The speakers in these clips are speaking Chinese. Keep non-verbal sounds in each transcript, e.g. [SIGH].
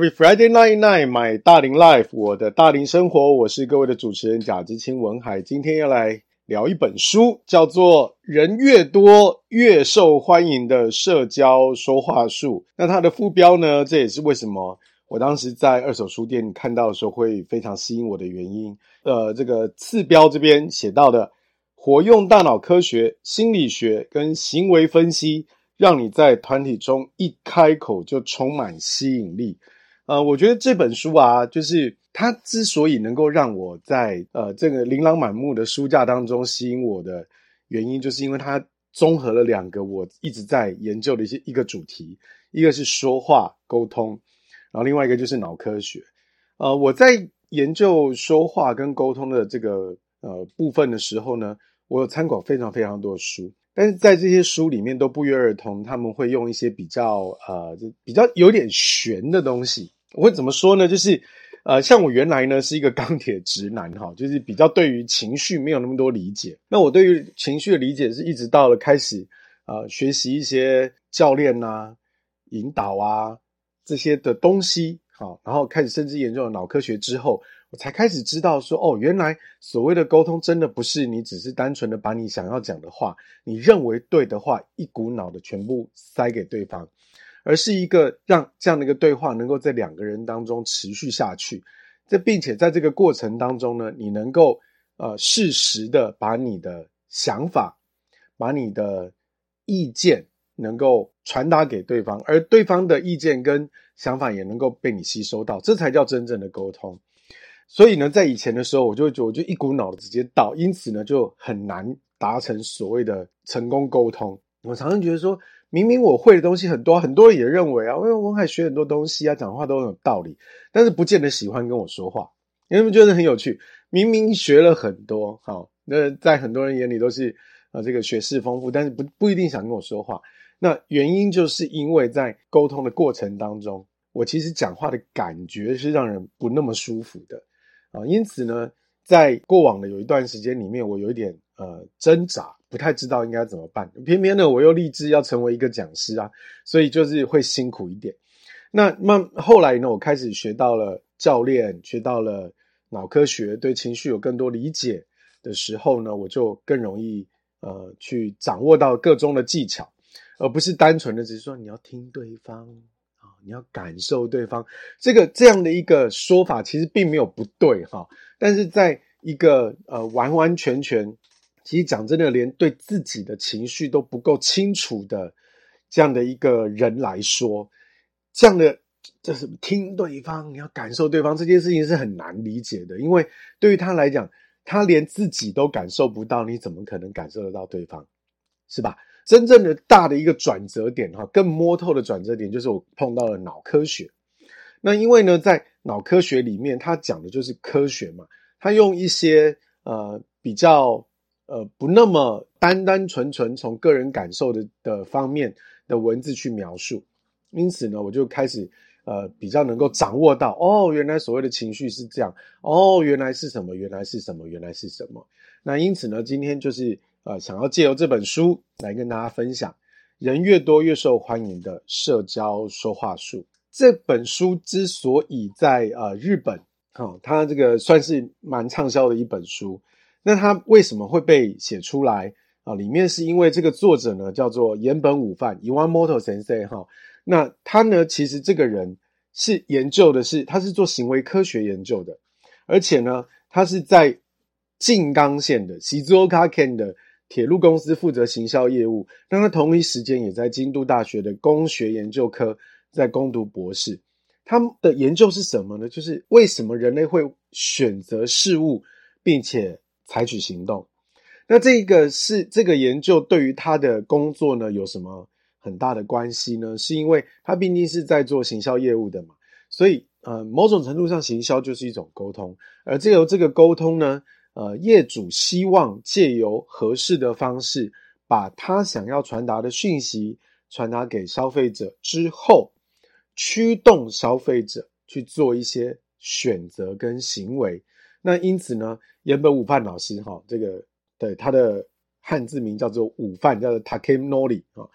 Every、Friday night night，买大龄 life，我的大龄生活，我是各位的主持人贾志清文海。今天要来聊一本书，叫做《人越多越受欢迎的社交说话术》。那它的副标呢？这也是为什么我当时在二手书店看到的时候会非常吸引我的原因。呃，这个次标这边写到的，活用大脑科学、心理学跟行为分析。让你在团体中一开口就充满吸引力，呃，我觉得这本书啊，就是它之所以能够让我在呃这个琳琅满目的书架当中吸引我的原因，就是因为它综合了两个我一直在研究的一些一个主题，一个是说话沟通，然后另外一个就是脑科学。呃，我在研究说话跟沟通的这个呃部分的时候呢，我有参考非常非常多的书。但是在这些书里面都不约而同，他们会用一些比较呃，就比较有点玄的东西。我会怎么说呢？就是呃，像我原来呢是一个钢铁直男哈，就是比较对于情绪没有那么多理解。那我对于情绪的理解是一直到了开始呃学习一些教练啊、引导啊这些的东西，好，然后开始甚至研究了脑科学之后。我才开始知道说，哦，原来所谓的沟通，真的不是你只是单纯的把你想要讲的话，你认为对的话，一股脑的全部塞给对方，而是一个让这样的一个对话能够在两个人当中持续下去。这并且在这个过程当中呢，你能够呃适时的把你的想法、把你的意见能够传达给对方，而对方的意见跟想法也能够被你吸收到，这才叫真正的沟通。所以呢，在以前的时候，我就我就一股脑的直接到，因此呢，就很难达成所谓的成功沟通。我常常觉得说，明明我会的东西很多，很多人也认为啊，因为文海学很多东西啊，讲话都很有道理，但是不见得喜欢跟我说话，因为觉得很有趣。明明学了很多，好，那在很多人眼里都是啊，这个学识丰富，但是不不一定想跟我说话。那原因就是因为在沟通的过程当中，我其实讲话的感觉是让人不那么舒服的。啊，因此呢，在过往的有一段时间里面，我有一点呃挣扎，不太知道应该怎么办。偏偏呢，我又立志要成为一个讲师啊，所以就是会辛苦一点。那慢后来呢，我开始学到了教练，学到了脑科学，对情绪有更多理解的时候呢，我就更容易呃去掌握到各中的技巧，而不是单纯的只是说你要听对方啊。你要感受对方这个这样的一个说法，其实并没有不对哈。但是在一个呃完完全全，其实讲真的，连对自己的情绪都不够清楚的这样的一个人来说，这样的就是听对方，你要感受对方这件事情是很难理解的，因为对于他来讲，他连自己都感受不到，你怎么可能感受得到对方？是吧？真正的大的一个转折点哈，更摸透的转折点就是我碰到了脑科学。那因为呢，在脑科学里面，它讲的就是科学嘛，它用一些呃比较呃不那么单单纯纯从个人感受的的方面的文字去描述。因此呢，我就开始呃比较能够掌握到，哦，原来所谓的情绪是这样，哦，原来是什么？原来是什么？原来是什么？那因此呢，今天就是。呃，想要借由这本书来跟大家分享，人越多越受欢迎的社交说话术。这本书之所以在呃日本，哦，它这个算是蛮畅销的一本书。那他为什么会被写出来啊？里面是因为这个作者呢叫做岩本武范 Iwamoto Sensei 哈。那他呢，其实这个人是研究的是，他是做行为科学研究的，而且呢，他是在静冈县的 Shizuoka Ken 的。铁路公司负责行销业务，但他同一时间也在京都大学的工学研究科在攻读博士。他的研究是什么呢？就是为什么人类会选择事物，并且采取行动。那这个是这个研究对于他的工作呢有什么很大的关系呢？是因为他毕竟是在做行销业务的嘛，所以呃，某种程度上行销就是一种沟通，而借由这个沟通呢。呃，业主希望借由合适的方式，把他想要传达的讯息传达给消费者之后，驱动消费者去做一些选择跟行为。那因此呢，原本午饭老师哈，这个对他的汉字名叫做午饭，叫做 Takenori 啊。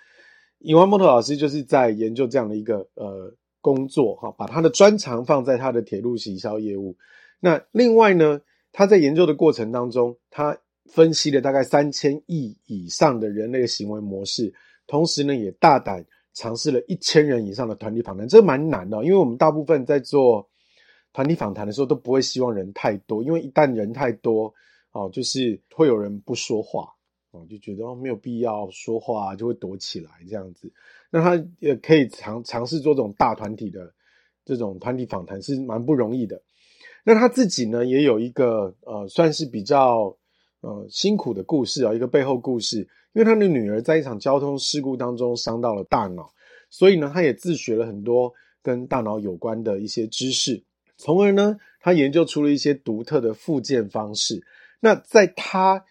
Iwamoto 老师就是在研究这样的一个呃工作哈，把他的专长放在他的铁路行销业务。那另外呢，他在研究的过程当中，他分析了大概三千亿以上的人类的行为模式，同时呢，也大胆尝试了一千人以上的团体访谈，这蛮难的，因为我们大部分在做团体访谈的时候都不会希望人太多，因为一旦人太多，哦，就是会有人不说话。哦就觉得哦，没有必要说话，就会躲起来这样子。那他也可以尝尝试做这种大团体的这种团体访谈，是蛮不容易的。那他自己呢，也有一个呃，算是比较呃辛苦的故事啊，一个背后故事。因为他的女儿在一场交通事故当中伤到了大脑，所以呢，他也自学了很多跟大脑有关的一些知识，从而呢，他研究出了一些独特的复健方式。那在他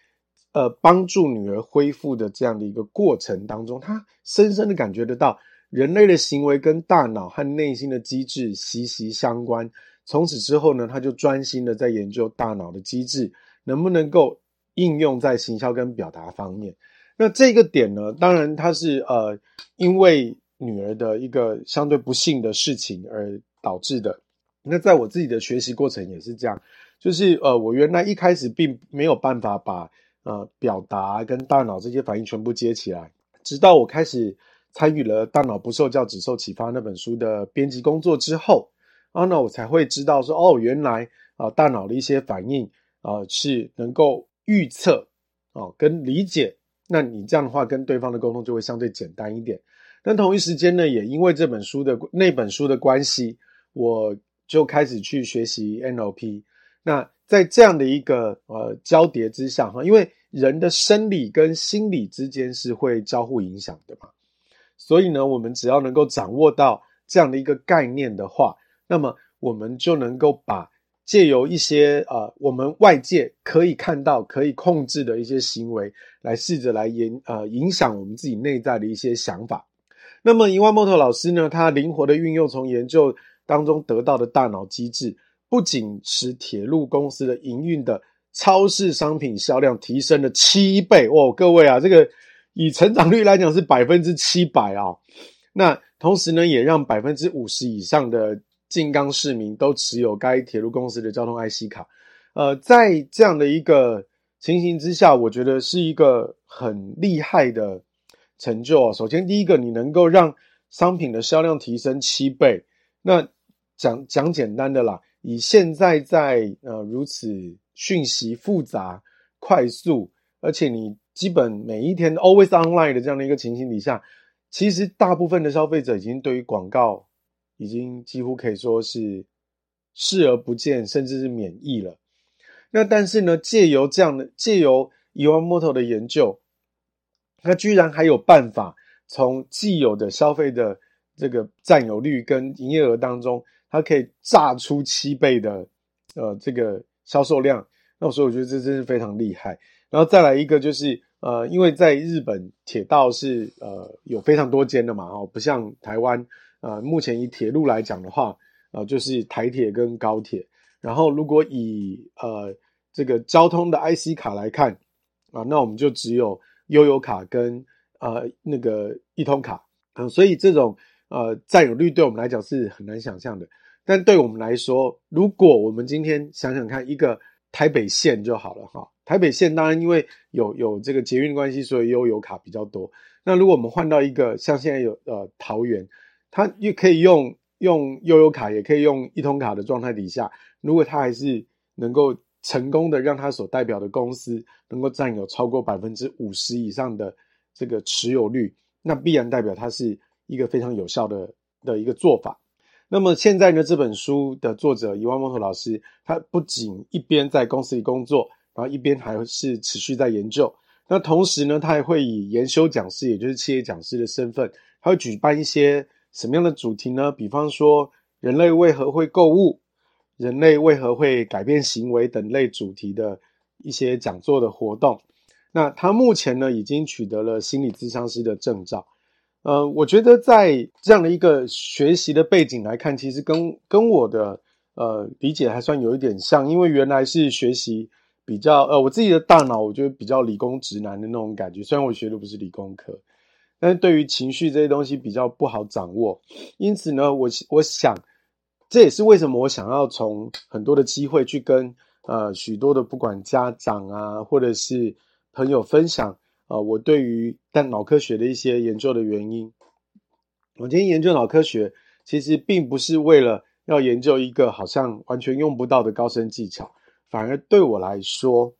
呃，帮助女儿恢复的这样的一个过程当中，他深深的感觉得到，人类的行为跟大脑和内心的机制息息相关。从此之后呢，他就专心的在研究大脑的机制能不能够应用在行销跟表达方面。那这个点呢，当然他是呃，因为女儿的一个相对不幸的事情而导致的。那在我自己的学习过程也是这样，就是呃，我原来一开始并没有办法把呃，表达跟大脑这些反应全部接起来，直到我开始参与了《大脑不受教，只受启发》那本书的编辑工作之后，然后呢，我才会知道说，哦，原来啊、大脑的一些反应啊、是能够预测啊、跟理解。那你这样的话，跟对方的沟通就会相对简单一点。但同一时间呢，也因为这本书的那本书的关系，我就开始去学习 NLP。那在这样的一个呃交叠之下哈，因为人的生理跟心理之间是会交互影响的嘛，所以呢，我们只要能够掌握到这样的一个概念的话，那么我们就能够把借由一些呃我们外界可以看到、可以控制的一些行为，来试着来影呃影响我们自己内在的一些想法。那么伊万莫托老师呢，他灵活的运用从研究当中得到的大脑机制。不仅使铁路公司的营运的超市商品销量提升了七倍哦，各位啊，这个以成长率来讲是百分之七百啊。那同时呢，也让百分之五十以上的静冈市民都持有该铁路公司的交通 IC 卡。呃，在这样的一个情形之下，我觉得是一个很厉害的成就啊。首先，第一个，你能够让商品的销量提升七倍，那讲讲简单的啦。以现在在呃如此讯息复杂、快速，而且你基本每一天 always online 的这样的一个情形底下，其实大部分的消费者已经对于广告已经几乎可以说是视而不见，甚至是免疫了。那但是呢，借由这样的借由 Iwamoto 的研究，那居然还有办法从既有的消费的这个占有率跟营业额当中。它可以炸出七倍的，呃，这个销售量，那所以我觉得这真是非常厉害。然后再来一个就是，呃，因为在日本铁道是呃有非常多间的嘛，哦，不像台湾，呃，目前以铁路来讲的话，呃，就是台铁跟高铁。然后如果以呃这个交通的 IC 卡来看，啊，那我们就只有悠游卡跟呃那个一通卡，嗯，所以这种呃占有率对我们来讲是很难想象的。但对我们来说，如果我们今天想想看，一个台北县就好了哈。台北县当然因为有有这个捷运关系，所以悠游卡比较多。那如果我们换到一个像现在有呃桃园，它又可以用用悠游卡，也可以用一通卡的状态底下，如果它还是能够成功的让它所代表的公司能够占有超过百分之五十以上的这个持有率，那必然代表它是一个非常有效的的一个做法。那么现在呢，这本书的作者伊万莫托老师，他不仅一边在公司里工作，然后一边还是持续在研究。那同时呢，他还会以研修讲师，也就是企业讲师的身份，他会举办一些什么样的主题呢？比方说，人类为何会购物？人类为何会改变行为等类主题的一些讲座的活动。那他目前呢，已经取得了心理咨商师的证照。呃，我觉得在这样的一个学习的背景来看，其实跟跟我的呃理解还算有一点像，因为原来是学习比较呃，我自己的大脑我觉得比较理工直男的那种感觉，虽然我学的不是理工科，但是对于情绪这些东西比较不好掌握，因此呢，我我想这也是为什么我想要从很多的机会去跟呃许多的不管家长啊，或者是朋友分享呃我对于但脑科学的一些研究的原因。我今天研究脑科学，其实并不是为了要研究一个好像完全用不到的高深技巧，反而对我来说，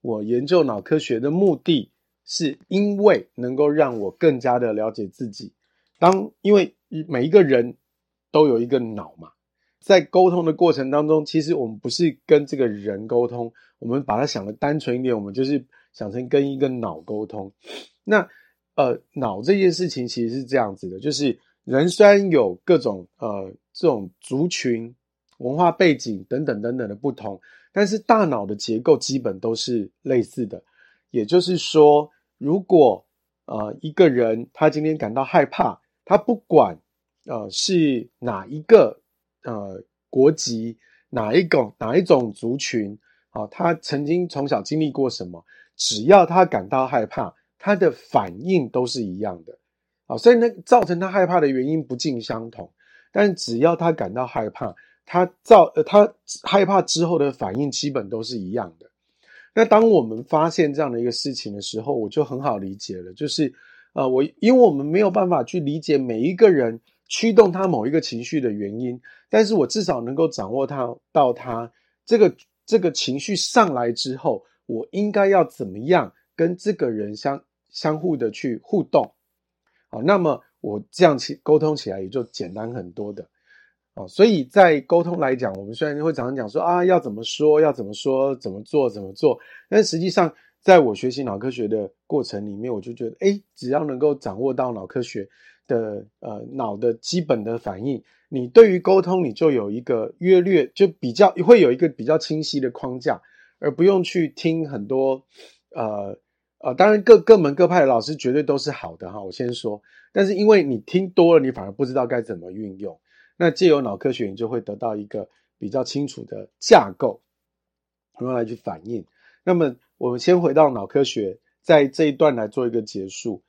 我研究脑科学的目的。是因为能够让我更加的了解自己。当因为每一个人都有一个脑嘛，在沟通的过程当中，其实我们不是跟这个人沟通，我们把它想的单纯一点，我们就是想成跟一个脑沟通。那呃，脑这件事情其实是这样子的，就是人虽然有各种呃这种族群、文化背景等等等等的不同，但是大脑的结构基本都是类似的，也就是说。如果呃一个人他今天感到害怕，他不管呃是哪一个呃国籍，哪一种哪一种族群啊，他曾经从小经历过什么，只要他感到害怕，他的反应都是一样的啊。所以呢，造成他害怕的原因不尽相同，但只要他感到害怕，他造呃他害怕之后的反应基本都是一样的。那当我们发现这样的一个事情的时候，我就很好理解了，就是，呃，我因为我们没有办法去理解每一个人驱动他某一个情绪的原因，但是我至少能够掌握他到他这个这个情绪上来之后，我应该要怎么样跟这个人相相互的去互动，好，那么我这样起沟通起来也就简单很多的。哦，所以在沟通来讲，我们虽然会常常讲说啊，要怎么说，要怎么说，怎么做，怎么做，但实际上，在我学习脑科学的过程里面，我就觉得，诶，只要能够掌握到脑科学的呃脑的基本的反应，你对于沟通，你就有一个约略，就比较会有一个比较清晰的框架，而不用去听很多呃呃，当然各各门各派的老师绝对都是好的哈，我先说，但是因为你听多了，你反而不知道该怎么运用。那借由脑科学，你就会得到一个比较清楚的架构，然后来去反应。那么，我们先回到脑科学，在这一段来做一个结束。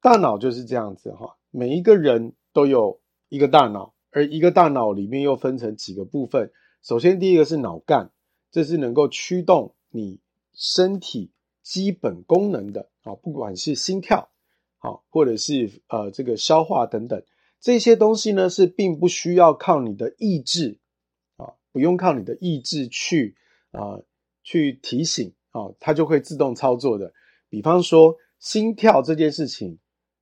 大脑就是这样子哈，每一个人都有一个大脑，而一个大脑里面又分成几个部分。首先，第一个是脑干，这是能够驱动你身体基本功能的啊，不管是心跳，好，或者是呃这个消化等等。这些东西呢，是并不需要靠你的意志啊，不用靠你的意志去啊去提醒啊，它就会自动操作的。比方说心跳这件事情，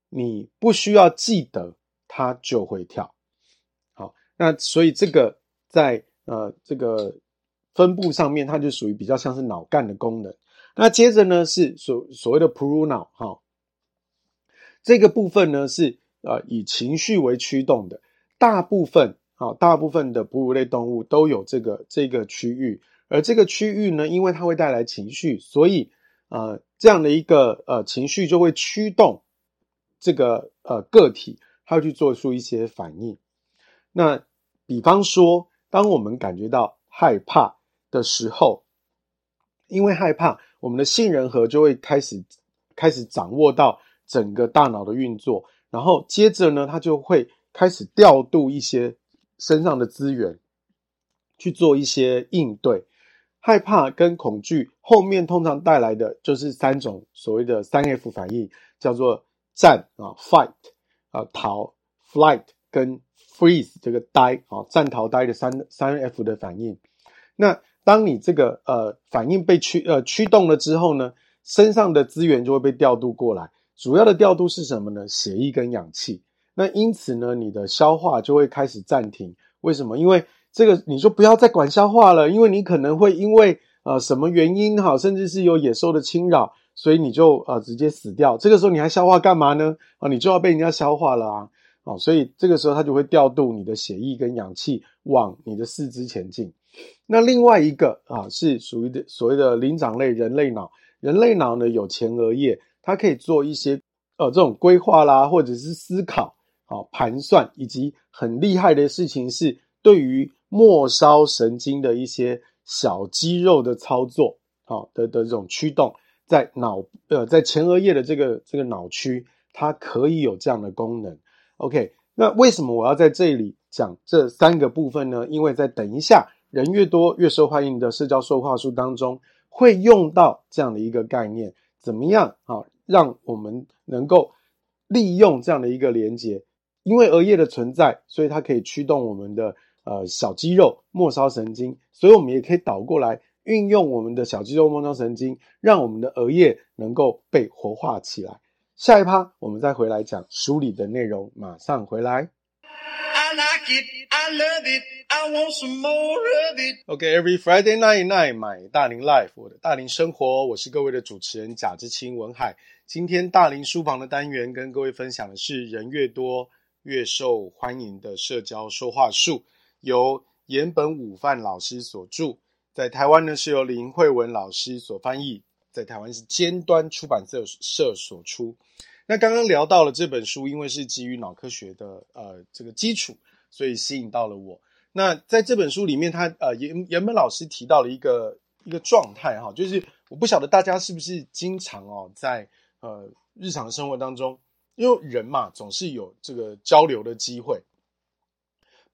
你不需要记得，它就会跳。好，那所以这个在呃这个分布上面，它就属于比较像是脑干的功能。那接着呢，是所所谓的哺乳脑哈，这个部分呢是。呃，以情绪为驱动的，大部分啊，大部分的哺乳类动物都有这个这个区域，而这个区域呢，因为它会带来情绪，所以呃，这样的一个呃情绪就会驱动这个呃个体，它会去做出一些反应。那比方说，当我们感觉到害怕的时候，因为害怕，我们的杏仁核就会开始开始掌握到整个大脑的运作。然后接着呢，它就会开始调度一些身上的资源，去做一些应对。害怕跟恐惧后面通常带来的就是三种所谓的三 F 反应，叫做战啊 （fight） 啊逃 （flight） 跟 freeze 这个呆啊战逃呆的三三 F 的反应。那当你这个呃反应被驱呃驱动了之后呢，身上的资源就会被调度过来。主要的调度是什么呢？血液跟氧气。那因此呢，你的消化就会开始暂停。为什么？因为这个你就不要再管消化了，因为你可能会因为呃什么原因哈，甚至是有野兽的侵扰，所以你就呃直接死掉。这个时候你还消化干嘛呢？啊，你就要被人家消化了啊！哦，所以这个时候它就会调度你的血液跟氧气往你的四肢前进。那另外一个啊，是属于的所谓的灵长类人类脑。人类脑呢，有前额叶。它可以做一些呃这种规划啦，或者是思考、好、哦、盘算，以及很厉害的事情是对于末梢神经的一些小肌肉的操作，好、的的这种驱动，在脑呃在前额叶的这个这个脑区，它可以有这样的功能。OK，那为什么我要在这里讲这三个部分呢？因为在等一下人越多越受欢迎的社交说话术当中，会用到这样的一个概念，怎么样啊？让我们能够利用这样的一个连接，因为额叶的存在，所以它可以驱动我们的呃小肌肉末梢神经，所以我们也可以倒过来运用我们的小肌肉末梢神经，让我们的额叶能够被活化起来。下一趴我们再回来讲书里的内容，马上回来。Love it, I want some more of it. Okay, every Friday night night, my 大龄 life，我的大龄生活，我是各位的主持人贾志清文海。今天大龄书房的单元跟各位分享的是人越多越受欢迎的社交说话术，由岩本武范老师所著，在台湾呢是由林慧文老师所翻译，在台湾是尖端出版社社所出。那刚刚聊到了这本书，因为是基于脑科学的呃这个基础，所以吸引到了我。那在这本书里面，他呃岩岩本老师提到了一个一个状态哈，就是我不晓得大家是不是经常哦在呃日常生活当中，因为人嘛总是有这个交流的机会，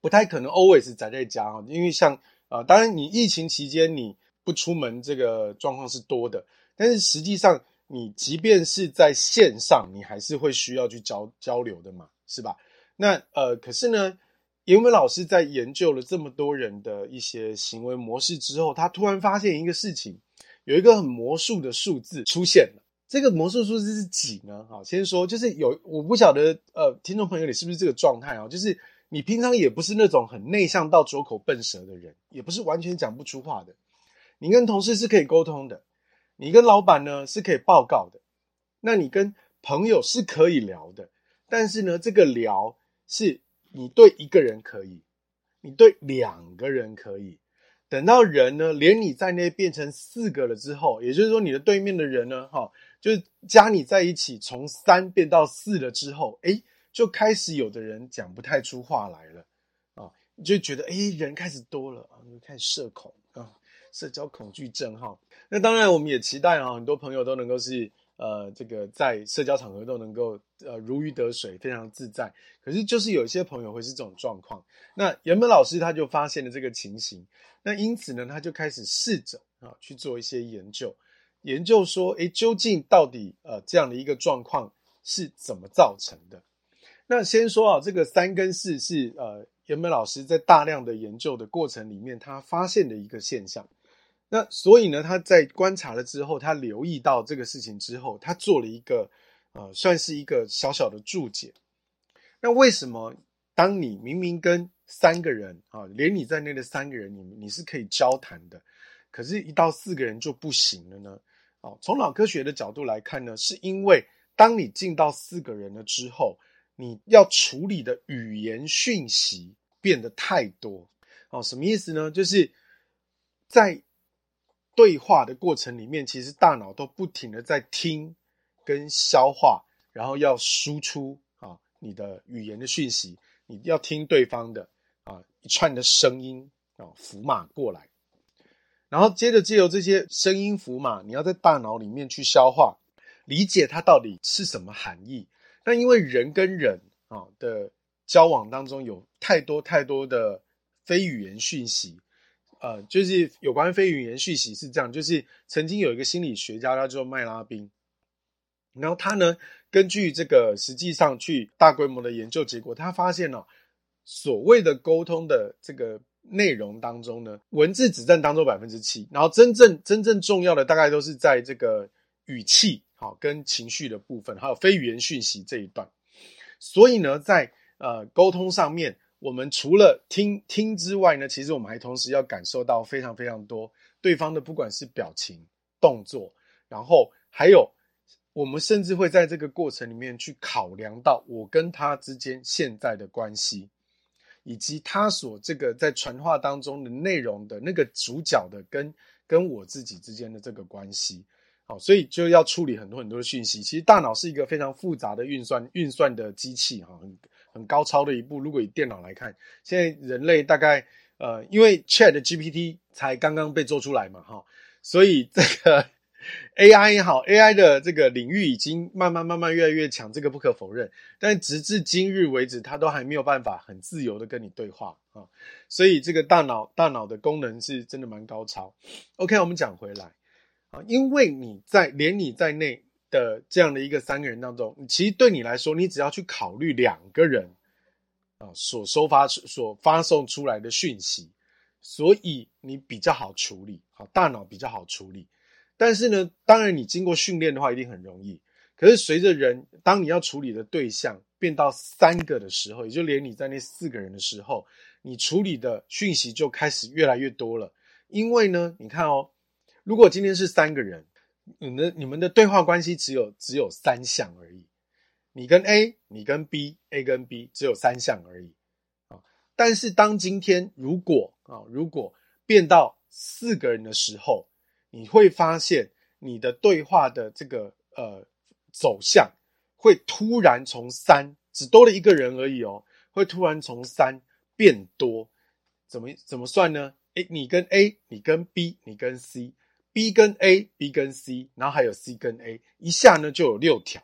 不太可能 always 宅在家哈，因为像呃当然你疫情期间你不出门这个状况是多的，但是实际上。你即便是在线上，你还是会需要去交交流的嘛，是吧？那呃，可是呢，岩本老师在研究了这么多人的一些行为模式之后，他突然发现一个事情，有一个很魔术的数字出现了。这个魔术数字是几呢？好，先说，就是有，我不晓得，呃，听众朋友你是不是这个状态啊？就是你平常也不是那种很内向到拙口笨舌的人，也不是完全讲不出话的，你跟同事是可以沟通的。你跟老板呢是可以报告的，那你跟朋友是可以聊的，但是呢，这个聊是你对一个人可以，你对两个人可以，等到人呢连你在内变成四个了之后，也就是说你的对面的人呢，哈，就是加你在一起从三变到四了之后，诶，就开始有的人讲不太出话来了啊，你就觉得诶，人开始多了啊，你开始社恐啊，社交恐惧症哈。那当然，我们也期待啊，很多朋友都能够是呃，这个在社交场合都能够呃如鱼得水，非常自在。可是就是有一些朋友会是这种状况。那原本老师他就发现了这个情形，那因此呢，他就开始试着啊去做一些研究，研究说，诶，究竟到底呃这样的一个状况是怎么造成的？那先说啊，这个三跟四是呃原本老师在大量的研究的过程里面，他发现的一个现象。那所以呢，他在观察了之后，他留意到这个事情之后，他做了一个呃，算是一个小小的注解。那为什么当你明明跟三个人啊，连你在内的三个人，你你是可以交谈的，可是一到四个人就不行了呢？哦，从脑科学的角度来看呢，是因为当你进到四个人了之后，你要处理的语言讯息变得太多。哦，什么意思呢？就是在对话的过程里面，其实大脑都不停的在听跟消化，然后要输出啊你的语言的讯息，你要听对方的啊一串的声音啊符码过来，然后接着借由这些声音符码，你要在大脑里面去消化，理解它到底是什么含义。那因为人跟人啊的交往当中有太多太多的非语言讯息。呃，就是有关非语言讯息是这样，就是曾经有一个心理学家，叫做麦拉宾，然后他呢，根据这个实际上去大规模的研究结果，他发现哦，所谓的沟通的这个内容当中呢，文字只占当中百分之七，然后真正真正重要的大概都是在这个语气好跟情绪的部分，还有非语言讯息这一段，所以呢，在呃沟通上面。我们除了听听之外呢，其实我们还同时要感受到非常非常多对方的，不管是表情、动作，然后还有我们甚至会在这个过程里面去考量到我跟他之间现在的关系，以及他所这个在传话当中的内容的那个主角的跟跟我自己之间的这个关系。好，所以就要处理很多很多的讯息。其实大脑是一个非常复杂的运算运算的机器，哈，很高超的一部。如果以电脑来看，现在人类大概呃，因为 Chat GPT 才刚刚被做出来嘛，哈，所以这个 [LAUGHS] AI 也好，AI 的这个领域已经慢慢慢慢越来越强，这个不可否认。但直至今日为止，它都还没有办法很自由的跟你对话啊。所以这个大脑大脑的功能是真的蛮高超。OK，我们讲回来啊，因为你在连你在内的这样的一个三个人当中，其实对你来说，你只要去考虑两个人啊所收发所发送出来的讯息，所以你比较好处理，好，大脑比较好处理。但是呢，当然你经过训练的话，一定很容易。可是随着人，当你要处理的对象变到三个的时候，也就连你在那四个人的时候，你处理的讯息就开始越来越多了。因为呢，你看哦，如果今天是三个人，你的你们的对话关系只有只有三项而已，你跟 A，你跟 B，A 跟 B 只有三项而已啊。但是当今天如果啊，如果变到四个人的时候，你会发现，你的对话的这个呃走向会突然从三只多了一个人而已哦，会突然从三变多，怎么怎么算呢？诶，你跟 A，你跟 B，你跟 C B 跟 A，B 跟 C，然后还有 C 跟 A，一下呢就有六条，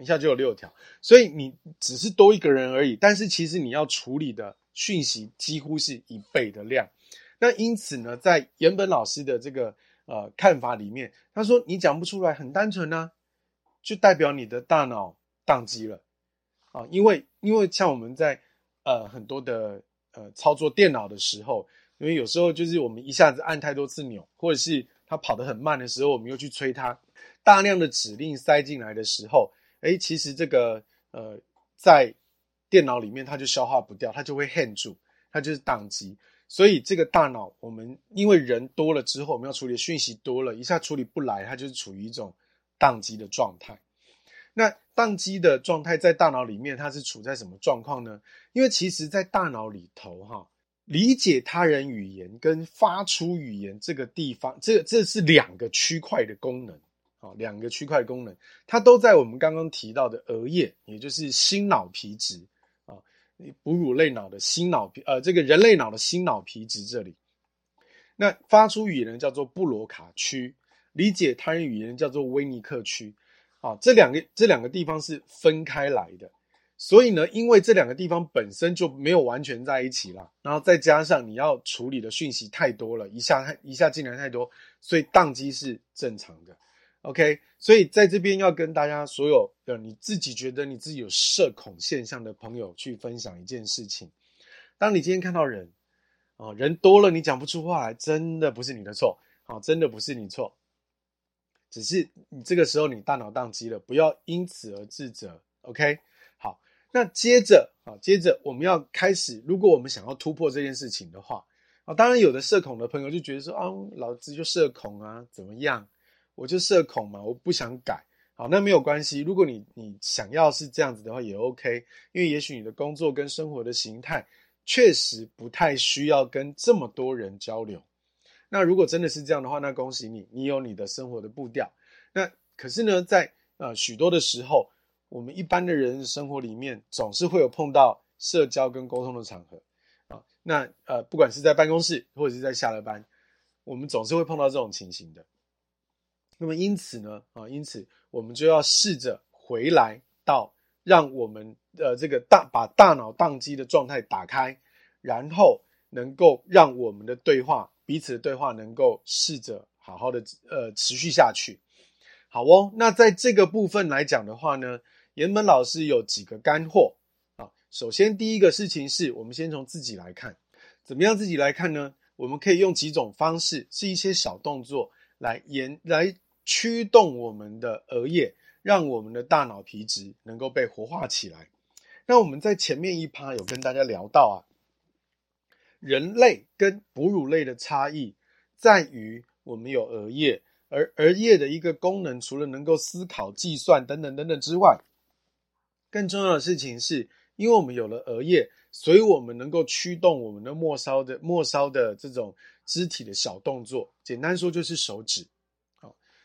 一下就有六条，所以你只是多一个人而已，但是其实你要处理的讯息几乎是一倍的量。那因此呢，在岩本老师的这个。呃，看法里面，他说你讲不出来，很单纯呢、就代表你的大脑宕机了啊！因为因为像我们在呃很多的呃操作电脑的时候，因为有时候就是我们一下子按太多次钮，或者是它跑得很慢的时候，我们又去催它，大量的指令塞进来的时候，诶，其实这个呃在电脑里面它就消化不掉，它就会 hang 住，它就是宕机。所以这个大脑，我们因为人多了之后，我们要处理的讯息多了，一下处理不来，它就是处于一种宕机的状态。那宕机的状态在大脑里面，它是处在什么状况呢？因为其实，在大脑里头，哈，理解他人语言跟发出语言这个地方，这这是两个区块的功能，啊，两个区块功能，它都在我们刚刚提到的额叶，也就是新脑皮质。啊哺乳类脑的新脑皮，呃，这个人类脑的新脑皮质这里，那发出语言叫做布罗卡区，理解他人语言叫做威尼克区，啊，这两个这两个地方是分开来的，所以呢，因为这两个地方本身就没有完全在一起了，然后再加上你要处理的讯息太多了，一下太一下进来太多，所以宕机是正常的。OK，所以在这边要跟大家所有的你自己觉得你自己有社恐现象的朋友去分享一件事情：当你今天看到人，哦，人多了你讲不出话来，真的不是你的错，好，真的不是你错，只是你这个时候你大脑宕机了，不要因此而自责。OK，那接着啊，接着我们要开始，如果我们想要突破这件事情的话，啊，当然有的社恐的朋友就觉得说啊，老子就社恐啊，怎么样？我就社恐嘛，我不想改。好，那没有关系。如果你你想要是这样子的话，也 OK。因为也许你的工作跟生活的形态确实不太需要跟这么多人交流。那如果真的是这样的话，那恭喜你，你有你的生活的步调。那可是呢，在呃许多的时候，我们一般的人生活里面总是会有碰到社交跟沟通的场合啊。那呃，不管是在办公室或者是在下了班，我们总是会碰到这种情形的。那么因此呢，啊，因此我们就要试着回来到让我们的这个大把大脑宕机的状态打开，然后能够让我们的对话彼此的对话能够试着好好的呃持续下去。好哦，那在这个部分来讲的话呢，岩本老师有几个干货啊。首先第一个事情是我们先从自己来看，怎么样自己来看呢？我们可以用几种方式，是一些小动作来延来。驱动我们的额叶，让我们的大脑皮质能够被活化起来。那我们在前面一趴有跟大家聊到啊，人类跟哺乳类的差异在于我们有额叶，而额叶的一个功能，除了能够思考、计算等等等等之外，更重要的事情是，因为我们有了额叶，所以我们能够驱动我们的末梢的末梢的这种肢体的小动作。简单说就是手指。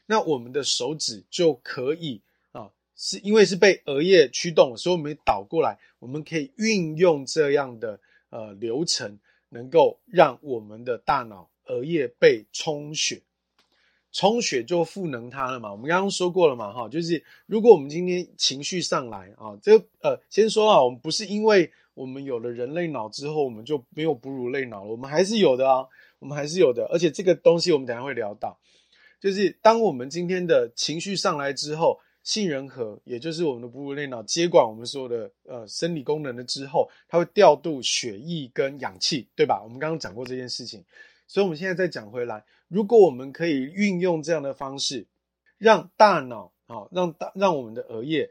那我们的手指就可以啊，是因为是被额叶驱动，所以我们倒过来，我们可以运用这样的呃流程，能够让我们的大脑额叶被充血。充血就赋能它了嘛。我们刚刚说过了嘛，哈，就是如果我们今天情绪上来啊，这呃，先说啊，我们不是因为我们有了人类脑之后，我们就没有哺乳类脑了，我们还是有的啊，我们还是有的。而且这个东西我们等下会聊到，就是当我们今天的情绪上来之后。杏仁核，也就是我们的哺乳类脑，接管我们所有的呃生理功能了之后，它会调度血液跟氧气，对吧？我们刚刚讲过这件事情，所以我们现在再讲回来，如果我们可以运用这样的方式，让大脑啊，让大让我们的额叶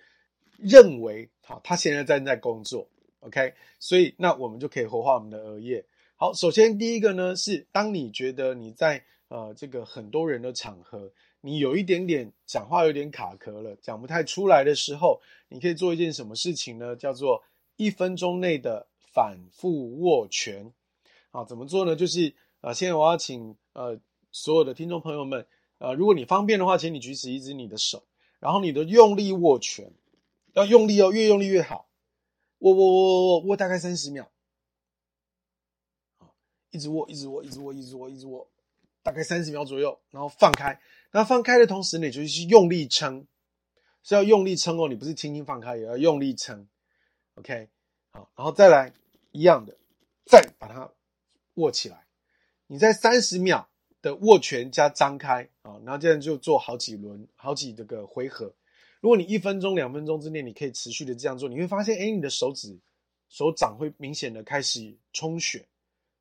认为好，它现在正在工作，OK，所以那我们就可以活化我们的额叶。好，首先第一个呢是，当你觉得你在呃这个很多人的场合。你有一点点讲话有点卡壳了，讲不太出来的时候，你可以做一件什么事情呢？叫做一分钟内的反复握拳。好，怎么做呢？就是呃，现在我要请呃所有的听众朋友们，呃，如果你方便的话，请你举起一只你的手，然后你的用力握拳，要用力哦，越用力越好，握握握握握握大概三十秒，好，一直握，一直握，一直握，一直握，一直握。大概三十秒左右，然后放开。那放开的同时，你就是用力撑，是要用力撑哦。你不是轻轻放开，也要用力撑。OK，好，然后再来一样的，再把它握起来。你在三十秒的握拳加张开啊，然后这样就做好几轮、好几这个回合。如果你一分钟、两分钟之内，你可以持续的这样做，你会发现，哎，你的手指、手掌会明显的开始充血、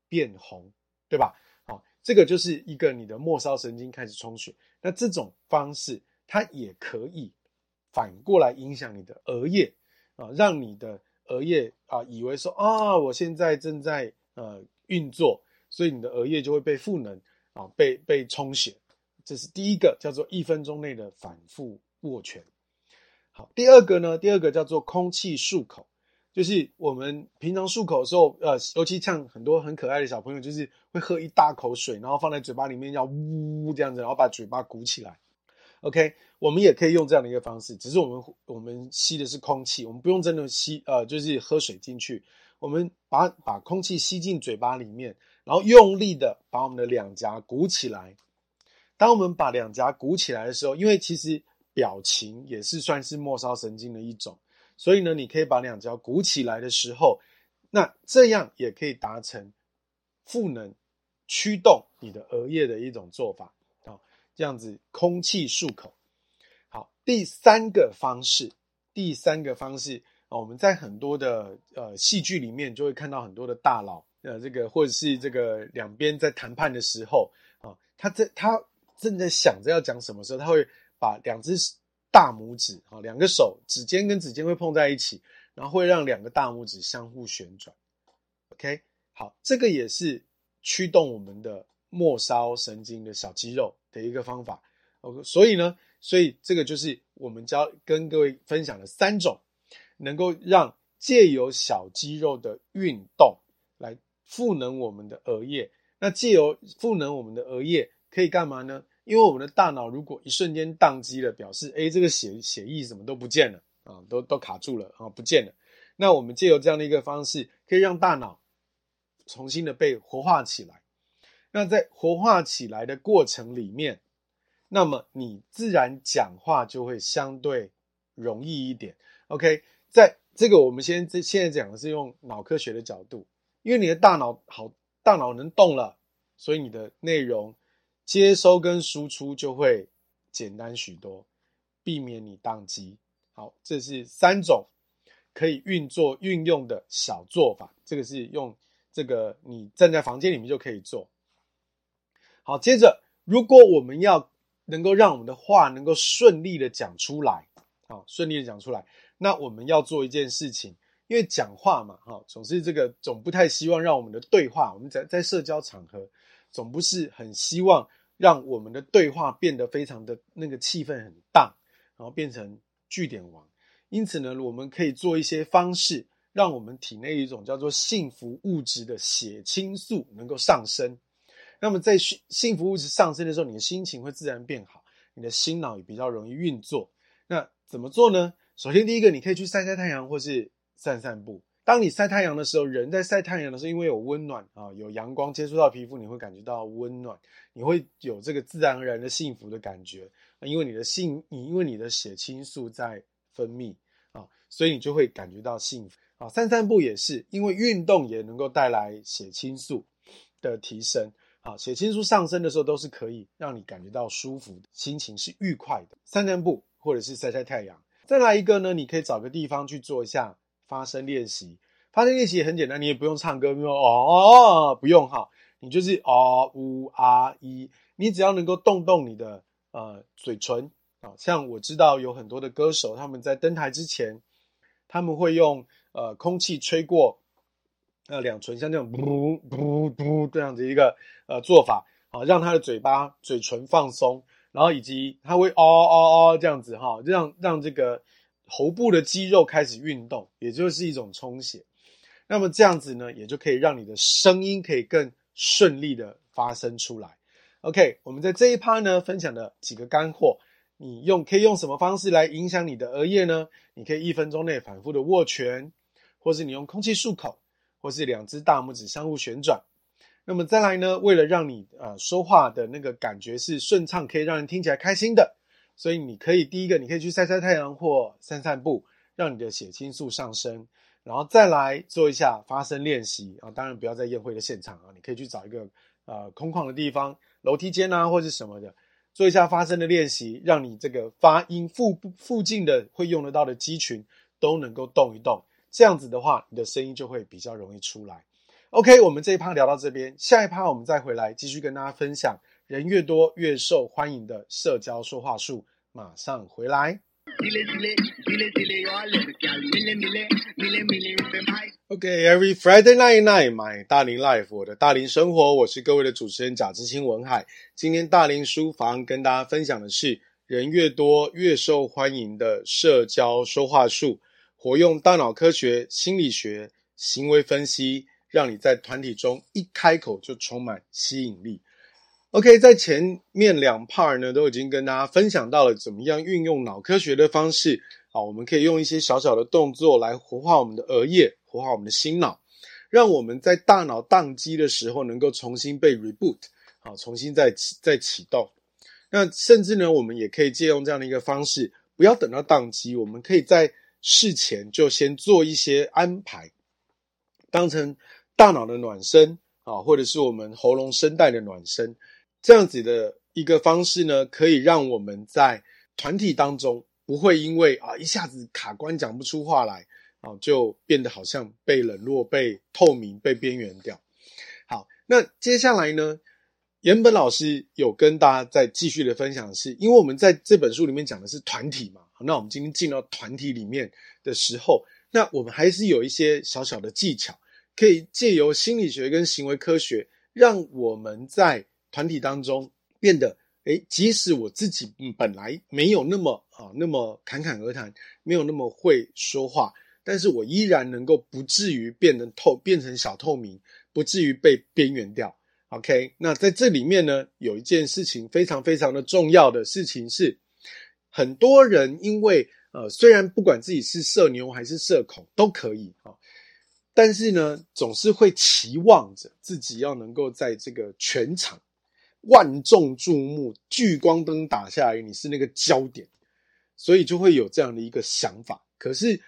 变红，对吧？啊这个就是一个你的末梢神经开始充血，那这种方式它也可以反过来影响你的额叶啊，让你的额叶啊以为说啊我现在正在呃运作，所以你的额叶就会被赋能啊，被被充血。这是第一个叫做一分钟内的反复握拳。好，第二个呢，第二个叫做空气漱口。就是我们平常漱口的时候，呃，尤其像很多很可爱的小朋友，就是会喝一大口水，然后放在嘴巴里面，要呜这样子，然后把嘴巴鼓起来。OK，我们也可以用这样的一个方式，只是我们我们吸的是空气，我们不用真的吸，呃，就是喝水进去，我们把把空气吸进嘴巴里面，然后用力的把我们的两颊鼓起来。当我们把两颊鼓起来的时候，因为其实表情也是算是末梢神经的一种。所以呢，你可以把两颊鼓起来的时候，那这样也可以达成赋能、驱动你的额叶的一种做法。这样子空气漱口。好，第三个方式，第三个方式啊，我们在很多的呃戏剧里面就会看到很多的大佬，呃，这个或者是这个两边在谈判的时候啊，他在他正在想着要讲什么时候，他会把两只。大拇指，啊，两个手指尖跟指尖会碰在一起，然后会让两个大拇指相互旋转。OK，好，这个也是驱动我们的末梢神经的小肌肉的一个方法。OK，所以呢，所以这个就是我们教跟各位分享的三种，能够让借由小肌肉的运动来赋能我们的额叶。那借由赋能我们的额叶可以干嘛呢？因为我们的大脑如果一瞬间宕机了，表示诶这个血血液什么都不见了啊，都都卡住了啊，不见了。那我们借由这样的一个方式，可以让大脑重新的被活化起来。那在活化起来的过程里面，那么你自然讲话就会相对容易一点。OK，在这个我们先现在讲的是用脑科学的角度，因为你的大脑好，大脑能动了，所以你的内容。接收跟输出就会简单许多，避免你宕机。好，这是三种可以运作运用的小做法。这个是用这个你站在房间里面就可以做。好，接着如果我们要能够让我们的话能够顺利的讲出来，好，顺利的讲出来，那我们要做一件事情，因为讲话嘛，哈，总是这个总不太希望让我们的对话，我们在在社交场合总不是很希望。让我们的对话变得非常的那个气氛很大，然后变成句点王。因此呢，我们可以做一些方式，让我们体内一种叫做幸福物质的血清素能够上升。那么在幸幸福物质上升的时候，你的心情会自然变好，你的心脑也比较容易运作。那怎么做呢？首先，第一个，你可以去晒晒太阳，或是散散步，当你晒太阳的时候，人在晒太阳的时候，因为有温暖啊，有阳光接触到皮肤，你会感觉到温暖，你会有这个自然而然的幸福的感觉，因为你的性，你因为你的血清素在分泌啊，所以你就会感觉到幸福啊。散散步也是，因为运动也能够带来血清素的提升。啊，血清素上升的时候，都是可以让你感觉到舒服，心情是愉快的。散散步或者是晒晒太阳。再来一个呢，你可以找个地方去做一下发声练习。发声练习也很简单，你也不用唱歌，说哦，不用哈，你就是哦呜啊一，你只要能够动动你的呃嘴唇啊。像我知道有很多的歌手，他们在登台之前，他们会用呃空气吹过。那，两唇像这种噗噗噗这样子一个呃做法，好，让他的嘴巴、嘴唇放松，然后以及他会哦哦哦这样子哈，让让这个喉部的肌肉开始运动，也就是一种充血。那么这样子呢，也就可以让你的声音可以更顺利的发生出来。OK，我们在这一趴呢分享的几个干货，你用可以用什么方式来影响你的额叶呢？你可以一分钟内反复的握拳，或是你用空气漱口。或是两只大拇指相互旋转，那么再来呢？为了让你呃说话的那个感觉是顺畅，可以让人听起来开心的，所以你可以第一个，你可以去晒晒太阳或散散步，让你的血清素上升，然后再来做一下发声练习啊。当然不要在宴会的现场啊，你可以去找一个呃空旷的地方，楼梯间啊或是什么的，做一下发声的练习，让你这个发音附附近的会用得到的肌群都能够动一动。这样子的话，你的声音就会比较容易出来。OK，我们这一趴聊到这边，下一趴我们再回来继续跟大家分享人越多越受欢迎的社交说话术。马上回来。OK，every Friday night night my 大龄 life，我的大龄生活，我是各位的主持人贾志清文海。今天大龄书房跟大家分享的是人越多越受欢迎的社交说话术。活用大脑科学、心理学、行为分析，让你在团体中一开口就充满吸引力。OK，在前面两 part 呢，都已经跟大家分享到了怎么样运用脑科学的方式。好，我们可以用一些小小的动作来活化我们的额叶，活化我们的心脑，让我们在大脑宕机的时候能够重新被 reboot，好，重新再再启动。那甚至呢，我们也可以借用这样的一个方式，不要等到宕机，我们可以在事前就先做一些安排，当成大脑的暖身啊，或者是我们喉咙声带的暖身，这样子的一个方式呢，可以让我们在团体当中不会因为啊一下子卡关讲不出话来啊，就变得好像被冷落、被透明、被边缘掉。好，那接下来呢，岩本老师有跟大家再继续的分享的是，因为我们在这本书里面讲的是团体嘛。那我们今天进到团体里面的时候，那我们还是有一些小小的技巧，可以借由心理学跟行为科学，让我们在团体当中变得，诶，即使我自己本来没有那么啊那么侃侃而谈，没有那么会说话，但是我依然能够不至于变得透，变成小透明，不至于被边缘掉。OK，那在这里面呢，有一件事情非常非常的重要的事情是。很多人因为呃，虽然不管自己是社牛还是社恐都可以啊，但是呢，总是会期望着自己要能够在这个全场万众注目、聚光灯打下来，你是那个焦点，所以就会有这样的一个想法。可是，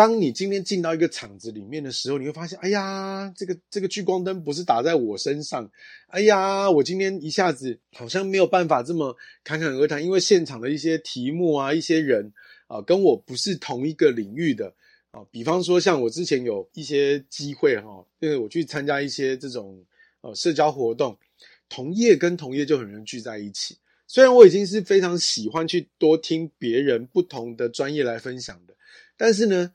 当你今天进到一个场子里面的时候，你会发现，哎呀，这个这个聚光灯不是打在我身上，哎呀，我今天一下子好像没有办法这么侃侃而谈，因为现场的一些题目啊，一些人啊，跟我不是同一个领域的啊。比方说，像我之前有一些机会哈，因为我去参加一些这种呃社交活动，同业跟同业就很容易聚在一起。虽然我已经是非常喜欢去多听别人不同的专业来分享的，但是呢。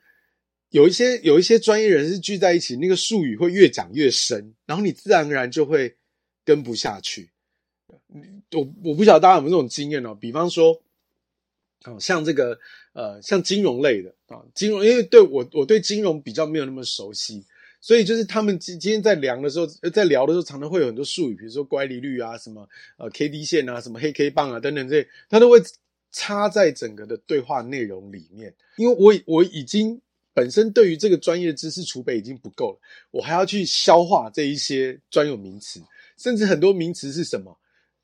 有一些有一些专业人士聚在一起，那个术语会越讲越深，然后你自然而然就会跟不下去。我我不晓得大家有没有这种经验哦，比方说，哦，像这个呃，像金融类的啊，金融，因为对我我对金融比较没有那么熟悉，所以就是他们今今天在量的时候，在聊的时候，常常会有很多术语，比如说乖离率啊，什么呃 K D 线啊，什么黑 K 棒啊等等这些，他都会插在整个的对话内容里面，因为我我已经。本身对于这个专业知识储备已经不够了，我还要去消化这一些专有名词，甚至很多名词是什么？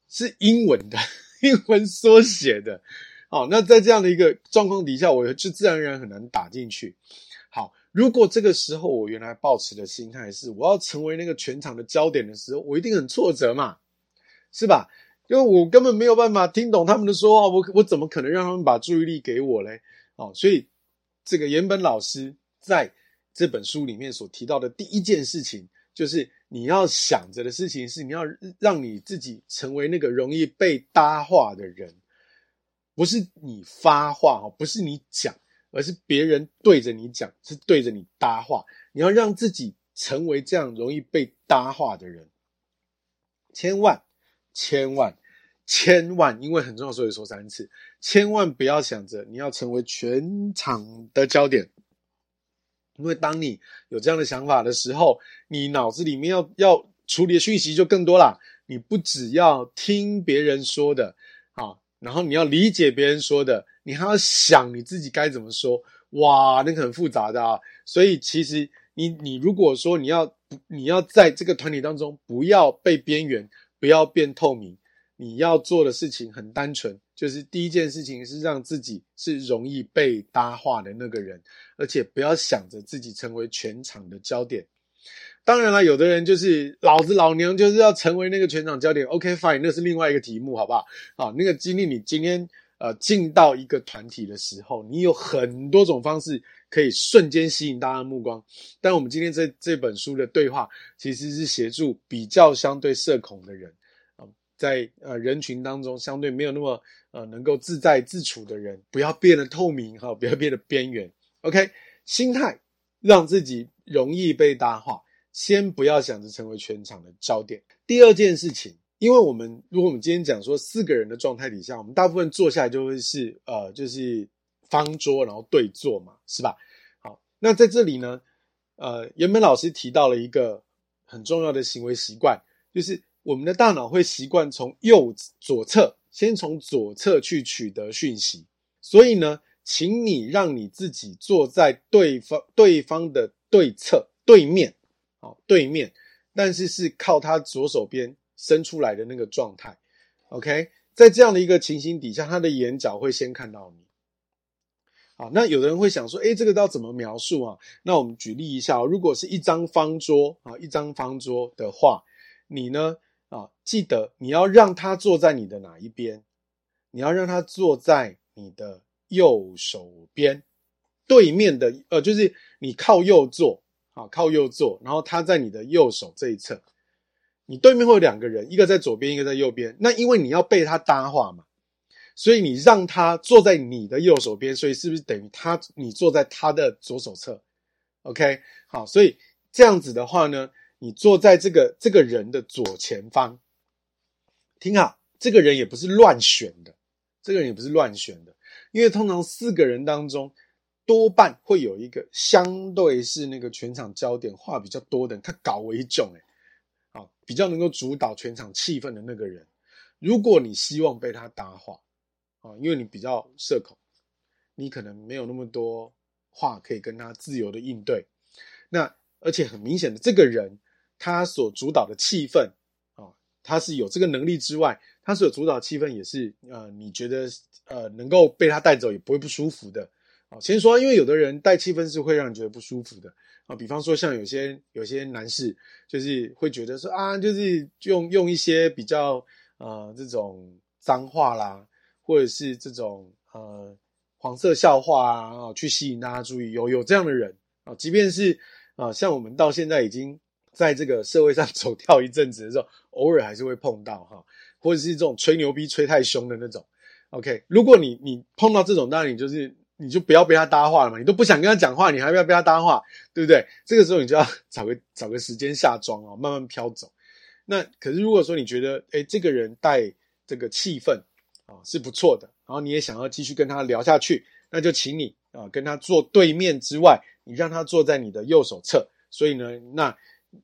是英文的，[LAUGHS] 英文缩写的。好，那在这样的一个状况底下，我就自然而然很难打进去。好，如果这个时候我原来抱持的心态是我要成为那个全场的焦点的时候，我一定很挫折嘛，是吧？因为我根本没有办法听懂他们的说话，我我怎么可能让他们把注意力给我嘞？哦，所以这个岩本老师在这本书里面所提到的第一件事情，就是你要想着的事情是你要让你自己成为那个容易被搭话的人。不是你发话哦，不是你讲，而是别人对着你讲，是对着你搭话。你要让自己成为这样容易被搭话的人，千万、千万、千万，因为很重要，所以说三次，千万不要想着你要成为全场的焦点，因为当你有这样的想法的时候，你脑子里面要要处理的讯息就更多啦。你不只要听别人说的，啊。然后你要理解别人说的，你还要想你自己该怎么说，哇，那个很复杂的啊。所以其实你你如果说你要你要在这个团体当中不要被边缘，不要变透明，你要做的事情很单纯，就是第一件事情是让自己是容易被搭话的那个人，而且不要想着自己成为全场的焦点。当然了，有的人就是老子老娘就是要成为那个全场焦点。OK fine，那是另外一个题目，好不好？好，那个经历，你今天呃进到一个团体的时候，你有很多种方式可以瞬间吸引大家的目光。但我们今天这这本书的对话，其实是协助比较相对社恐的人，在呃人群当中相对没有那么呃能够自在自处的人，不要变得透明哈，不要变得边缘。OK，心态让自己容易被搭话。先不要想着成为全场的焦点。第二件事情，因为我们如果我们今天讲说四个人的状态底下，我们大部分坐下来就会是呃，就是方桌，然后对坐嘛，是吧？好，那在这里呢，呃，原本老师提到了一个很重要的行为习惯，就是我们的大脑会习惯从右左侧，先从左侧去取得讯息。所以呢，请你让你自己坐在对方对方的对侧对面。好，对面，但是是靠他左手边伸出来的那个状态。OK，在这样的一个情形底下，他的眼角会先看到你。好，那有的人会想说，诶，这个要怎么描述啊？那我们举例一下，如果是一张方桌啊，一张方桌的话，你呢啊，记得你要让他坐在你的哪一边？你要让他坐在你的右手边，对面的，呃，就是你靠右坐。啊，靠右坐，然后他在你的右手这一侧，你对面会有两个人，一个在左边，一个在右边。那因为你要被他搭话嘛，所以你让他坐在你的右手边，所以是不是等于他你坐在他的左手侧？OK，好，所以这样子的话呢，你坐在这个这个人的左前方，听好，这个人也不是乱选的，这个人也不是乱选的，因为通常四个人当中。多半会有一个相对是那个全场焦点、话比较多的人，他搞为重哎，啊，比较能够主导全场气氛的那个人。如果你希望被他搭话，啊，因为你比较社恐，你可能没有那么多话可以跟他自由的应对。那而且很明显的，这个人他所主导的气氛啊，他是有这个能力之外，他所主导气氛也是呃，你觉得呃能够被他带走也不会不舒服的啊。先说，因为有的人带气氛是会让人觉得不舒服的啊，比方说像有些有些男士，就是会觉得说啊，就是用用一些比较呃这种脏话啦，或者是这种呃黄色笑话啊，去吸引大家注意，有有这样的人啊，即便是啊像我们到现在已经在这个社会上 [LAUGHS] 走跳一阵子的时候，偶尔还是会碰到哈，或者是这种吹牛逼吹太凶的那种。OK，如果你你碰到这种，当然你就是。你就不要被他搭话了嘛，你都不想跟他讲话，你还要不要被他搭话，对不对？这个时候你就要 [LAUGHS] 找个找个时间下庄哦，慢慢飘走。那可是如果说你觉得，哎，这个人带这个气氛啊是不错的，然后你也想要继续跟他聊下去，那就请你啊跟他坐对面之外，你让他坐在你的右手侧。所以呢，那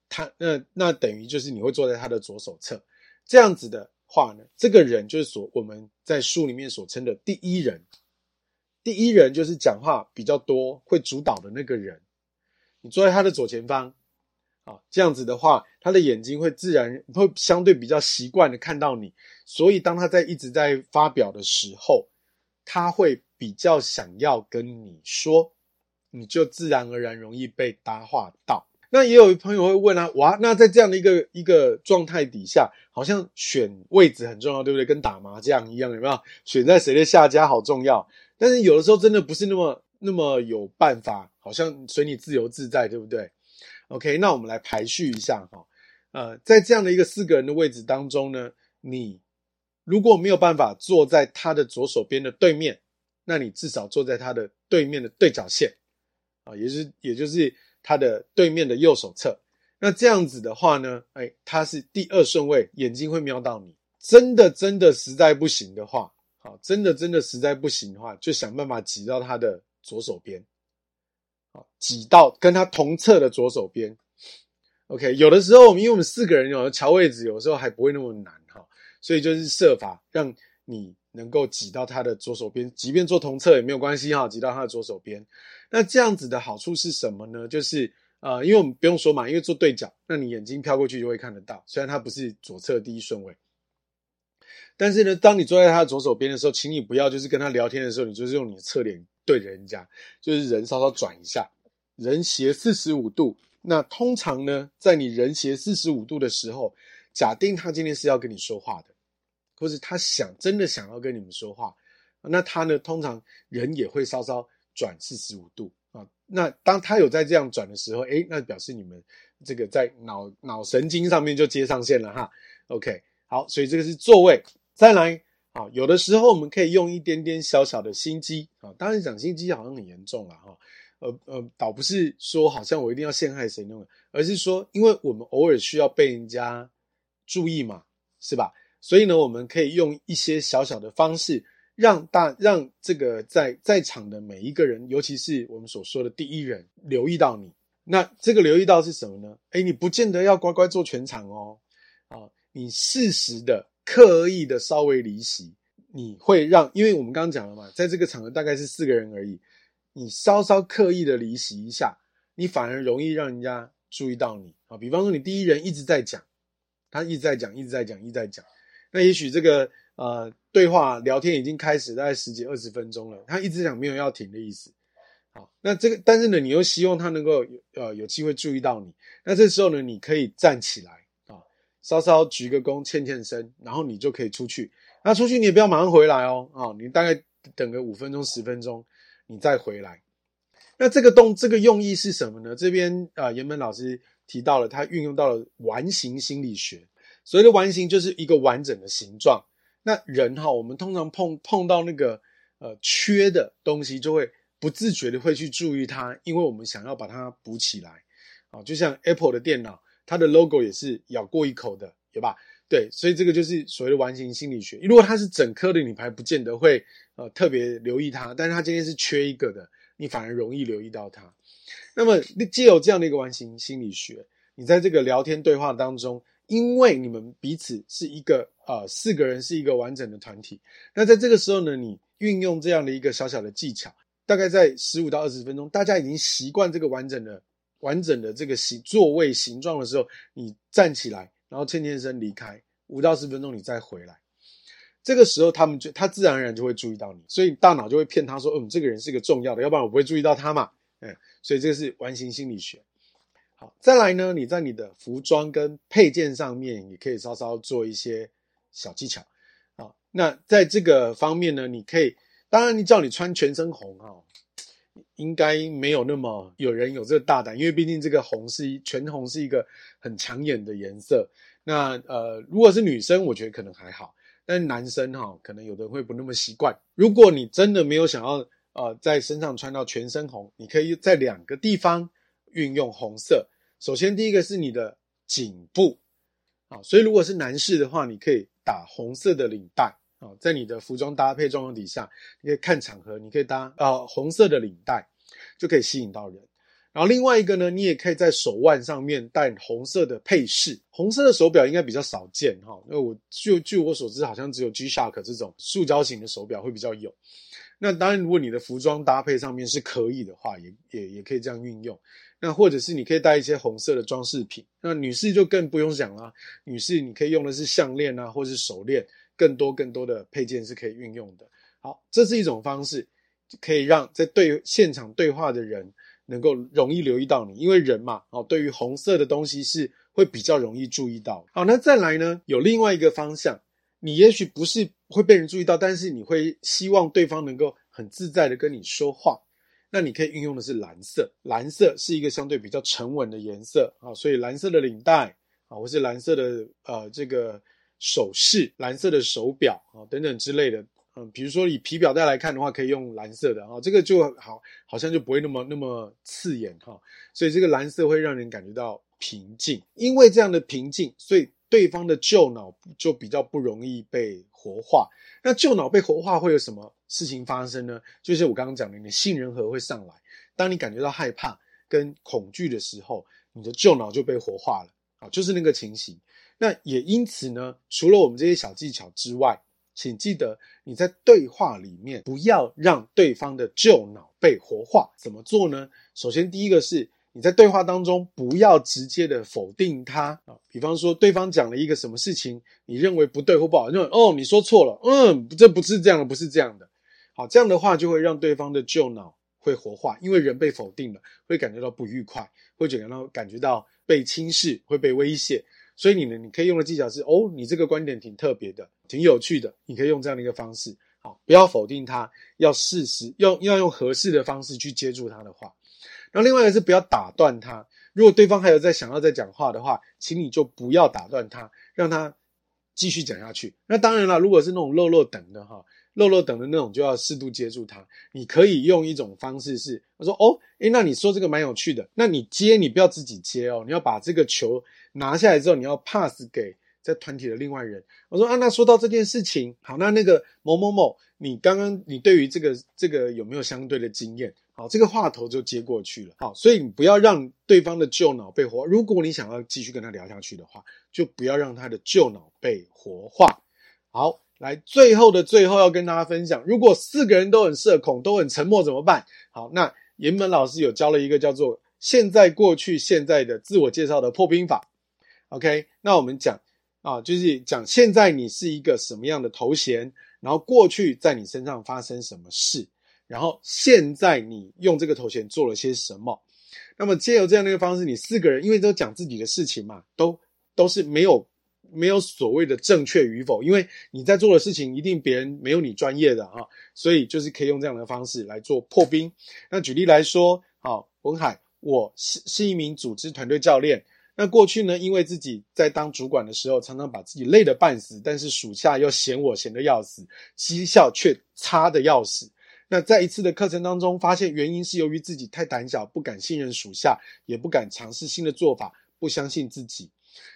他那那等于就是你会坐在他的左手侧。这样子的话呢，这个人就是所我们在书里面所称的第一人。第一人就是讲话比较多、会主导的那个人，你坐在他的左前方，啊，这样子的话，他的眼睛会自然会相对比较习惯的看到你，所以当他在一直在发表的时候，他会比较想要跟你说，你就自然而然容易被搭话到。那也有朋友会问啊，哇，那在这样的一个一个状态底下，好像选位置很重要，对不对？跟打麻将一样，有没有？选在谁的下家好重要。但是有的时候真的不是那么那么有办法，好像随你自由自在，对不对？OK，那我们来排序一下哈。呃，在这样的一个四个人的位置当中呢，你如果没有办法坐在他的左手边的对面，那你至少坐在他的对面的对角线啊，也是也就是。他的对面的右手侧，那这样子的话呢，哎，他是第二顺位，眼睛会瞄到你。真的真的实在不行的话，好，真的真的实在不行的话，就想办法挤到他的左手边，好，挤到跟他同侧的左手边。OK，有的时候我们因为我们四个人有乔位置，有时候还不会那么难哈，所以就是设法让你能够挤到他的左手边，即便坐同侧也没有关系哈，挤到他的左手边。那这样子的好处是什么呢？就是呃，因为我们不用说嘛，因为坐对角，那你眼睛飘过去就会看得到。虽然它不是左侧第一顺位，但是呢，当你坐在他的左手边的时候，请你不要就是跟他聊天的时候，你就是用你的侧脸对着人家，就是人稍稍转一下，人斜四十五度。那通常呢，在你人斜四十五度的时候，假定他今天是要跟你说话的，或是他想真的想要跟你们说话，那他呢，通常人也会稍稍。转四十五度啊，那当他有在这样转的时候，诶，那表示你们这个在脑脑神经上面就接上线了哈。OK，好，所以这个是座位。再来啊，有的时候我们可以用一点点小小的心机啊，当然讲心机好像很严重了哈，呃呃，倒不是说好像我一定要陷害谁那种，而是说因为我们偶尔需要被人家注意嘛，是吧？所以呢，我们可以用一些小小的方式。让大让这个在在场的每一个人，尤其是我们所说的第一人，留意到你。那这个留意到是什么呢？诶，你不见得要乖乖坐全场哦。啊，你适时的、刻意的稍微离席，你会让，因为我们刚刚讲了嘛，在这个场合大概是四个人而已，你稍稍刻意的离席一下，你反而容易让人家注意到你啊。比方说，你第一人一直在讲，他一直在讲，一直在讲，一直在讲，那也许这个。呃，对话聊天已经开始大概十几二十分钟了，他一直讲没有要停的意思。好，那这个，但是呢，你又希望他能够有呃有机会注意到你，那这时候呢，你可以站起来啊，稍稍鞠个躬，欠欠身，然后你就可以出去。那出去你也不要马上回来哦，啊，你大概等个五分钟十分钟，你再回来。那这个动这个用意是什么呢？这边啊，岩本老师提到了，他运用到了完形心理学。所谓的完形就是一个完整的形状。那人哈，我们通常碰碰到那个呃缺的东西，就会不自觉的会去注意它，因为我们想要把它补起来。啊，就像 Apple 的电脑，它的 logo 也是咬过一口的，有吧？对，所以这个就是所谓的完形心理学。如果它是整颗的，你还不见得会呃特别留意它，但是它今天是缺一个的，你反而容易留意到它。那么，借有这样的一个完形心理学，你在这个聊天对话当中。因为你们彼此是一个呃四个人是一个完整的团体，那在这个时候呢，你运用这样的一个小小的技巧，大概在十五到二十分钟，大家已经习惯这个完整的完整的这个形座位形状的时候，你站起来，然后欠欠身离开，五到十分钟你再回来，这个时候他们就他自然而然就会注意到你，所以大脑就会骗他说，嗯，这个人是个重要的，要不然我不会注意到他嘛，嗯，所以这个是完形心理学。好，再来呢，你在你的服装跟配件上面，也可以稍稍做一些小技巧。好，那在这个方面呢，你可以，当然你叫你穿全身红哈，应该没有那么有人有这个大胆，因为毕竟这个红是全红是一个很抢眼的颜色。那呃，如果是女生，我觉得可能还好，但是男生哈，可能有的人会不那么习惯。如果你真的没有想要呃在身上穿到全身红，你可以在两个地方。运用红色，首先第一个是你的颈部，啊，所以如果是男士的话，你可以打红色的领带，啊，在你的服装搭配状况底下，你可以看场合，你可以搭呃红色的领带，就可以吸引到人。然后另外一个呢，你也可以在手腕上面戴红色的配饰，红色的手表应该比较少见哈，因为我据据我所知，好像只有 G-Shock 这种塑胶型的手表会比较有。那当然，如果你的服装搭配上面是可以的话，也也也可以这样运用。那或者是你可以带一些红色的装饰品。那女士就更不用讲了，女士你可以用的是项链啊，或是手链，更多更多的配件是可以运用的。好，这是一种方式，可以让在对现场对话的人能够容易留意到你，因为人嘛，哦，对于红色的东西是会比较容易注意到。好，那再来呢，有另外一个方向，你也许不是会被人注意到，但是你会希望对方能够很自在的跟你说话。那你可以运用的是蓝色，蓝色是一个相对比较沉稳的颜色啊，所以蓝色的领带啊，或是蓝色的呃这个首饰、蓝色的手表啊等等之类的，嗯，比如说以皮表带来看的话，可以用蓝色的啊，这个就好，好像就不会那么那么刺眼哈，所以这个蓝色会让人感觉到平静，因为这样的平静，所以对方的旧脑就比较不容易被活化。那旧脑被活化会有什么事情发生呢？就是我刚刚讲的，你的杏仁核会上来。当你感觉到害怕跟恐惧的时候，你的旧脑就被活化了啊，就是那个情形。那也因此呢，除了我们这些小技巧之外，请记得你在对话里面不要让对方的旧脑被活化。怎么做呢？首先，第一个是。你在对话当中不要直接的否定他。啊，比方说对方讲了一个什么事情，你认为不对或不好，认为哦你说错了，嗯，这不是这样的，不是这样的，好，这样的话就会让对方的旧脑会活化，因为人被否定了，会感觉到不愉快，会觉到感觉到被轻视，会被威胁，所以你呢，你可以用的技巧是哦，你这个观点挺特别的，挺有趣的，你可以用这样的一个方式，好，不要否定他，要适时用要用合适的方式去接住他的话。然后另外一个是不要打断他，如果对方还有在想要再讲话的话，请你就不要打断他，让他继续讲下去。那当然了，如果是那种落落等的哈，落落等的那种，就要适度接住他。你可以用一种方式是，他说哦，诶，那你说这个蛮有趣的，那你接你不要自己接哦，你要把这个球拿下来之后，你要 pass 给在团体的另外人。我说啊，那说到这件事情，好，那那个某某某，你刚刚你对于这个这个有没有相对的经验？好，这个话头就接过去了。好，所以你不要让对方的旧脑被活。如果你想要继续跟他聊下去的话，就不要让他的旧脑被活化。好，来最后的最后要跟大家分享，如果四个人都很社恐，都很沉默怎么办？好，那岩本老师有教了一个叫做“现在、过去、现在”的自我介绍的破冰法。OK，那我们讲啊，就是讲现在你是一个什么样的头衔，然后过去在你身上发生什么事。然后现在你用这个头衔做了些什么？那么借由这样的一个方式，你四个人因为都讲自己的事情嘛，都都是没有没有所谓的正确与否，因为你在做的事情一定别人没有你专业的哈，所以就是可以用这样的方式来做破冰。那举例来说，好，文海，我是是一名组织团队教练。那过去呢，因为自己在当主管的时候，常常把自己累得半死，但是属下又嫌我闲得要死，绩效却差得要死。那在一次的课程当中，发现原因是由于自己太胆小，不敢信任属下，也不敢尝试新的做法，不相信自己。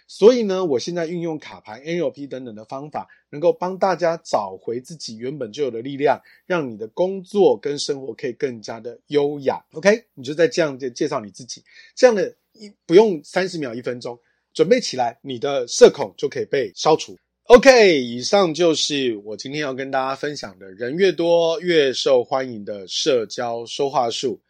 所以呢，我现在运用卡牌、NLP 等等的方法，能够帮大家找回自己原本就有的力量，让你的工作跟生活可以更加的优雅。OK，你就在这样介介绍你自己，这样的一不用三十秒、一分钟，准备起来，你的社恐就可以被消除。OK，以上就是我今天要跟大家分享的人越多越受欢迎的社交说话术。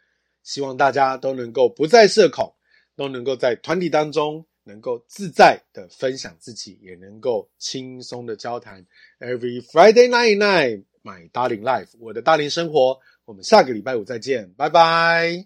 希望大家都能够不再社恐，都能够在团体当中能够自在的分享自己，也能够轻松的交谈。Every Friday night night, my darling life，我的大龄生活。我们下个礼拜五再见，拜拜。